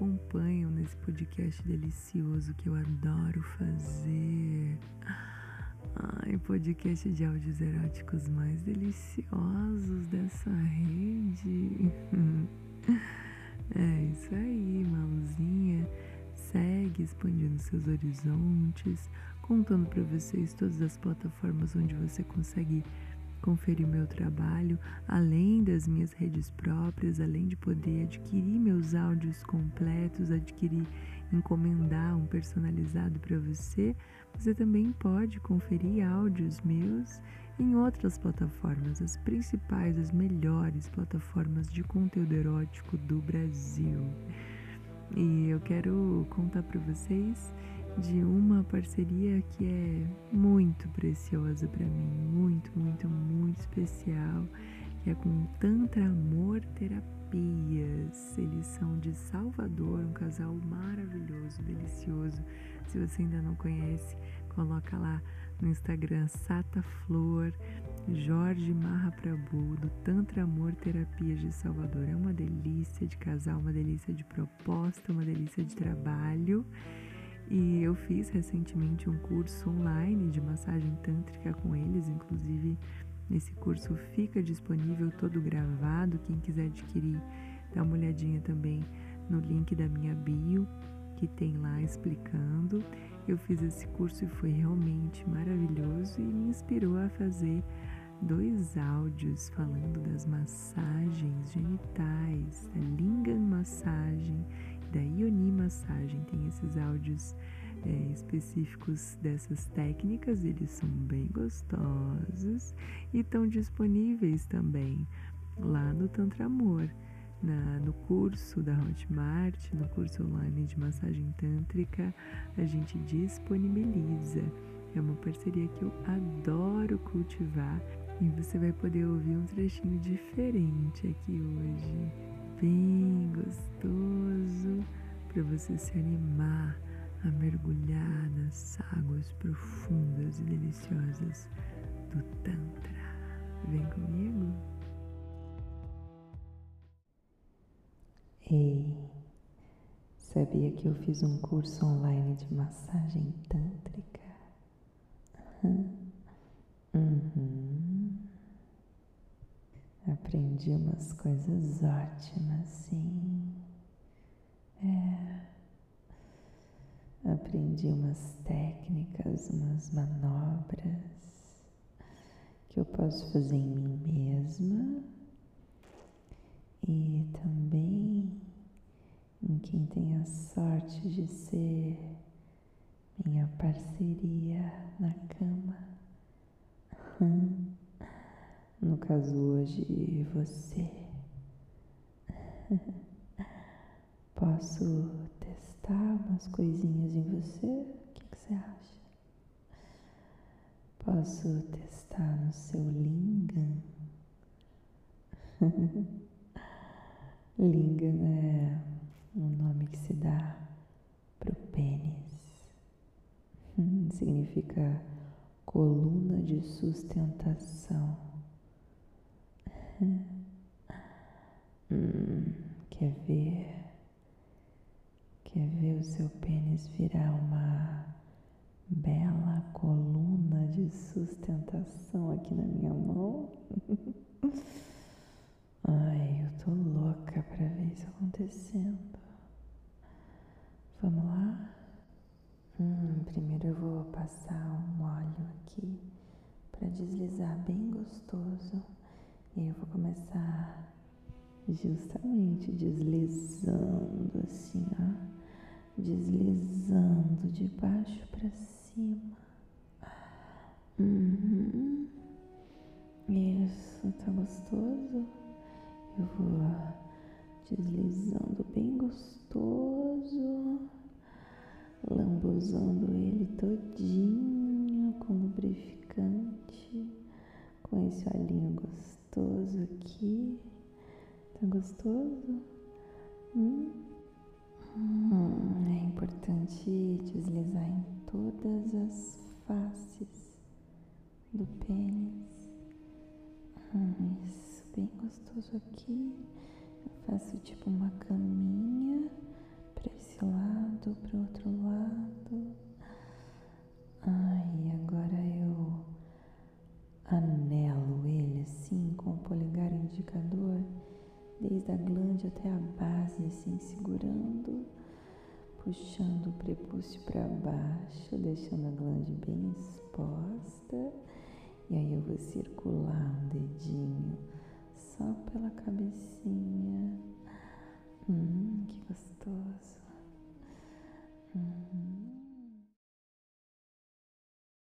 acompanham nesse podcast delicioso que eu adoro fazer. Ai, podcast de áudios eróticos mais deliciosos dessa rede. É isso aí, Maluzinha. Segue expandindo seus horizontes, contando para vocês todas as plataformas onde você consegue conferir meu trabalho, além das minhas redes próprias, além de poder adquirir meus áudios completos, adquirir, encomendar um personalizado para você, você também pode conferir áudios meus em outras plataformas, as principais, as melhores plataformas de conteúdo erótico do Brasil. E eu quero contar para vocês de uma parceria que é muito preciosa para mim, muito, muito, muito especial, que é com Tantra Amor Terapias. Eles são de Salvador, um casal maravilhoso, delicioso. Se você ainda não conhece, coloca lá no Instagram Sata Flor, Jorge Marra Prabhu, do Tantra Amor Terapias de Salvador. É uma delícia de casal, uma delícia de proposta, uma delícia de trabalho. E eu fiz recentemente um curso online de massagem tântrica com eles, inclusive esse curso fica disponível todo gravado. Quem quiser adquirir, dá uma olhadinha também no link da minha bio, que tem lá explicando. Eu fiz esse curso e foi realmente maravilhoso e me inspirou a fazer dois áudios falando das massagens genitais, da Lingam Massagem da Ioni Massagem. Tem esses áudios é, específicos dessas técnicas, eles são bem gostosos e estão disponíveis também lá no Tantra Amor. Na, no curso da Hotmart, no curso online de massagem tântrica, a gente disponibiliza. É uma parceria que eu adoro cultivar e você vai poder ouvir um trechinho diferente aqui hoje bem gostoso para você se animar a mergulhar nas águas profundas e deliciosas do Tantra. Vem comigo? Ei, sabia que eu fiz um curso online de massagem tântrica? Uhum. Aprendi umas coisas ótimas, sim. É. Aprendi umas técnicas, umas manobras que eu posso fazer em mim mesma e também em quem tem a sorte de ser minha parceria na cama. No caso hoje, você. Posso testar umas coisinhas em você? O que, que você acha? Posso testar no seu lingam? lingam é um nome que se dá para o pênis. Significa coluna de sustentação. Hum, quer ver? Quer ver o seu pênis virar uma bela coluna de sustentação aqui na minha mão? Ai, eu tô louca para ver isso acontecendo. Vamos lá? Hum, primeiro eu vou passar um óleo aqui para deslizar bem gostoso e eu vou começar justamente deslizando assim, ó, deslizando de baixo para cima. Uhum. Isso, tá gostoso? Eu vou deslizando gostoso aqui. Tá gostoso? Hum? Hum, é importante deslizar em todas as faces do pênis. Hum, isso, bem gostoso aqui. Eu faço tipo uma caminha lado, para o outro glande até a base, assim, segurando, puxando o prepúcio para baixo, deixando a glande bem exposta. E aí eu vou circular um dedinho só pela cabecinha. Hum.